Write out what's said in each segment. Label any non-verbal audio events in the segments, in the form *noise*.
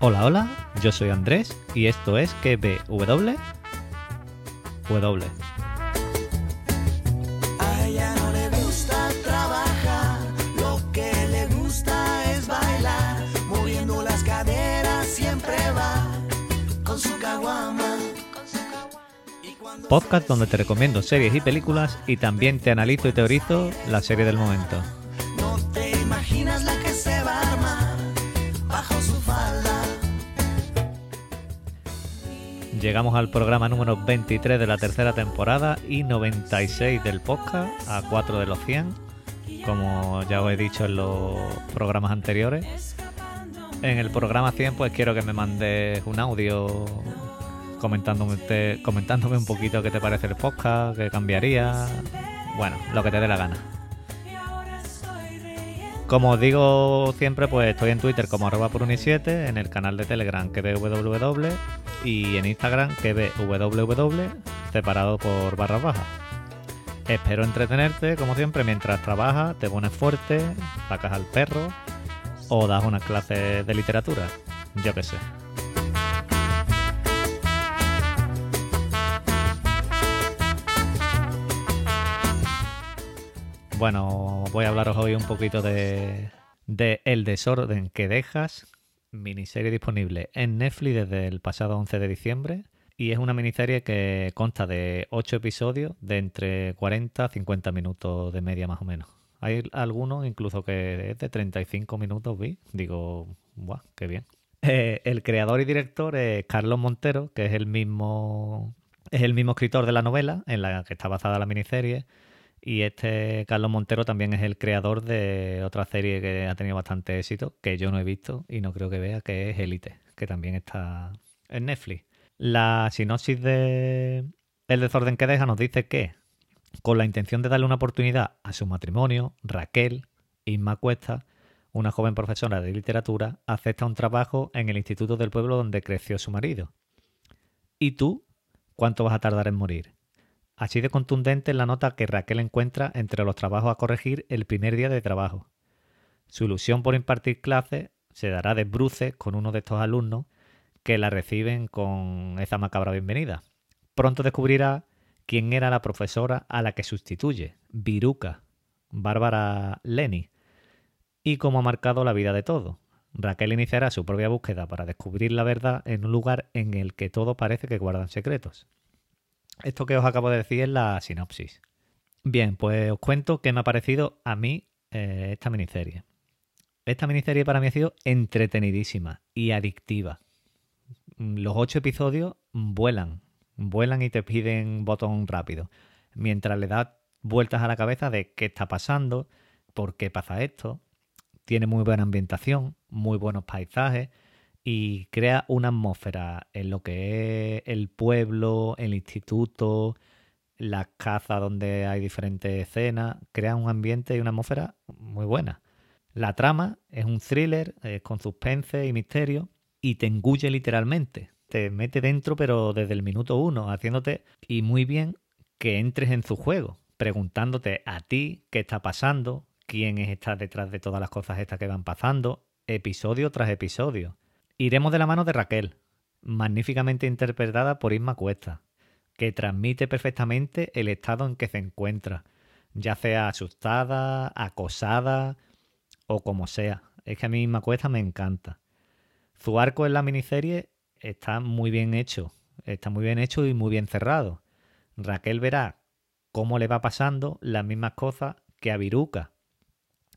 Hola, hola, yo soy Andrés y esto es KBW. W. A ella no le gusta trabajar, lo que le gusta es bailar, moviendo las caderas siempre va con su caguama. Podcast donde te recomiendo series y películas y también te analizo y teorizo la serie del momento. Llegamos al programa número 23 de la tercera temporada y 96 del podcast, a 4 de los 100, como ya os he dicho en los programas anteriores. En el programa 100 pues quiero que me mandes un audio comentándome, comentándome un poquito qué te parece el podcast, qué cambiaría, bueno, lo que te dé la gana. Como os digo siempre, pues estoy en Twitter como arroba por 7 en el canal de Telegram que www y en Instagram que www separado por barras bajas. Espero entretenerte, como siempre, mientras trabajas, te pones fuerte, sacas al perro o das unas clases de literatura. Yo qué sé. Bueno, voy a hablaros hoy un poquito de, El desorden que dejas, miniserie disponible en Netflix desde el pasado 11 de diciembre. Y es una miniserie que consta de 8 episodios de entre 40 a 50 minutos de media más o menos. Hay algunos incluso que es de 35 minutos, vi. Digo, ¡buah, qué bien! Eh, el creador y director es Carlos Montero, que es el mismo es el mismo escritor de la novela en la que está basada la miniserie. Y este Carlos Montero también es el creador de otra serie que ha tenido bastante éxito, que yo no he visto y no creo que vea, que es Elite, que también está en Netflix. La sinopsis de El desorden que deja nos dice que, con la intención de darle una oportunidad a su matrimonio, Raquel, Inma Cuesta, una joven profesora de literatura, acepta un trabajo en el instituto del pueblo donde creció su marido. ¿Y tú? ¿Cuánto vas a tardar en morir? Así de contundente es la nota que Raquel encuentra entre los trabajos a corregir el primer día de trabajo. Su ilusión por impartir clases se dará de bruces con uno de estos alumnos que la reciben con esa macabra bienvenida. Pronto descubrirá quién era la profesora a la que sustituye, Viruca, Bárbara Leni, y cómo ha marcado la vida de todo. Raquel iniciará su propia búsqueda para descubrir la verdad en un lugar en el que todo parece que guardan secretos. Esto que os acabo de decir es la sinopsis. Bien, pues os cuento qué me ha parecido a mí eh, esta miniserie. Esta miniserie para mí ha sido entretenidísima y adictiva. Los ocho episodios vuelan, vuelan y te piden botón rápido. Mientras le das vueltas a la cabeza de qué está pasando, por qué pasa esto. Tiene muy buena ambientación, muy buenos paisajes y crea una atmósfera en lo que es el pueblo, el instituto, las casas donde hay diferentes escenas. Crea un ambiente y una atmósfera muy buena. La trama es un thriller eh, con suspense y misterio y te engulle literalmente. Te mete dentro, pero desde el minuto uno, haciéndote y muy bien que entres en su juego, preguntándote a ti qué está pasando, quién es está detrás de todas las cosas estas que van pasando, episodio tras episodio. Iremos de la mano de Raquel, magníficamente interpretada por Isma Cuesta, que transmite perfectamente el estado en que se encuentra, ya sea asustada, acosada o como sea. Es que a mí Isma Cuesta me encanta. Su arco en la miniserie está muy bien hecho, está muy bien hecho y muy bien cerrado. Raquel verá cómo le va pasando las mismas cosas que a Viruca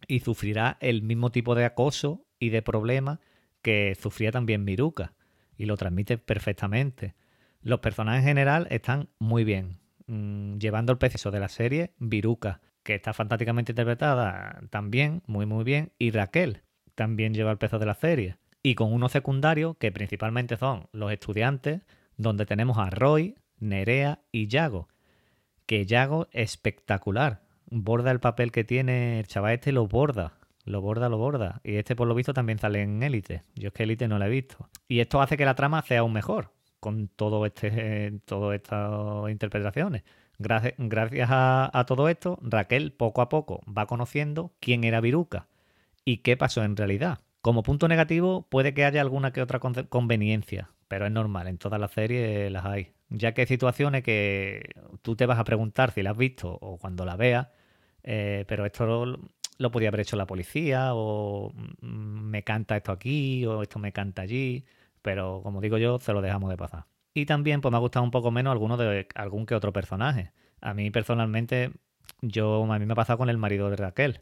y sufrirá el mismo tipo de acoso y de problemas que sufría también Viruca y lo transmite perfectamente. Los personajes en general están muy bien, mm, llevando el peso de la serie Viruca, que está fantásticamente interpretada también, muy muy bien, y Raquel también lleva el peso de la serie. Y con unos secundarios que principalmente son los estudiantes, donde tenemos a Roy, Nerea y Yago. Que Yago espectacular. Borda el papel que tiene el chaval este y lo borda. Lo borda, lo borda. Y este por lo visto también sale en Élite. Yo es que Élite no la he visto. Y esto hace que la trama sea aún mejor. Con todo este, *laughs* todas estas interpretaciones. Gracias, gracias a, todo esto, Raquel poco a poco va conociendo quién era Viruca y qué pasó en realidad. Como punto negativo, puede que haya alguna que otra conveniencia, pero es normal, en todas las series las hay. Ya que hay situaciones que tú te vas a preguntar si la has visto o cuando la veas, eh, pero esto lo, podía haber hecho la policía, o mm, me canta esto aquí, o esto me canta allí, pero como digo yo, se lo dejamos de pasar. Y también pues me ha gustado un poco menos alguno de algún que otro personaje. A mí personalmente, yo a mí me ha pasado con el marido de Raquel.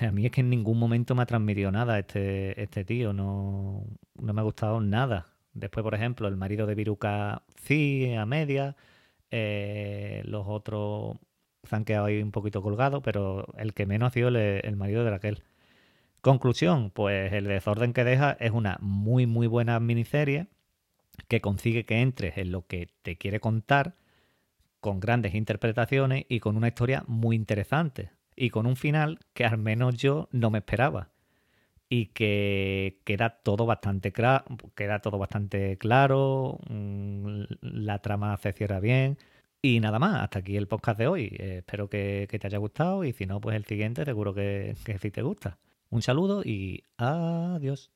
A mí es que en ningún momento me ha transmitido nada este, este tío, no, no me ha gustado nada. Después, por ejemplo, el marido de Viruca sí, a media. Eh, los otros se han quedado ahí un poquito colgados, pero el que menos ha sido el, el marido de Raquel. Conclusión, pues el desorden que deja es una muy muy buena miniserie que consigue que entres en lo que te quiere contar con grandes interpretaciones y con una historia muy interesante y con un final que al menos yo no me esperaba y que queda todo bastante queda todo bastante claro mm, la trama se cierra bien y nada más hasta aquí el podcast de hoy. Espero que, te haya gustado y si no pues el siguiente seguro que, que sí te gusta. Un saludo y adiós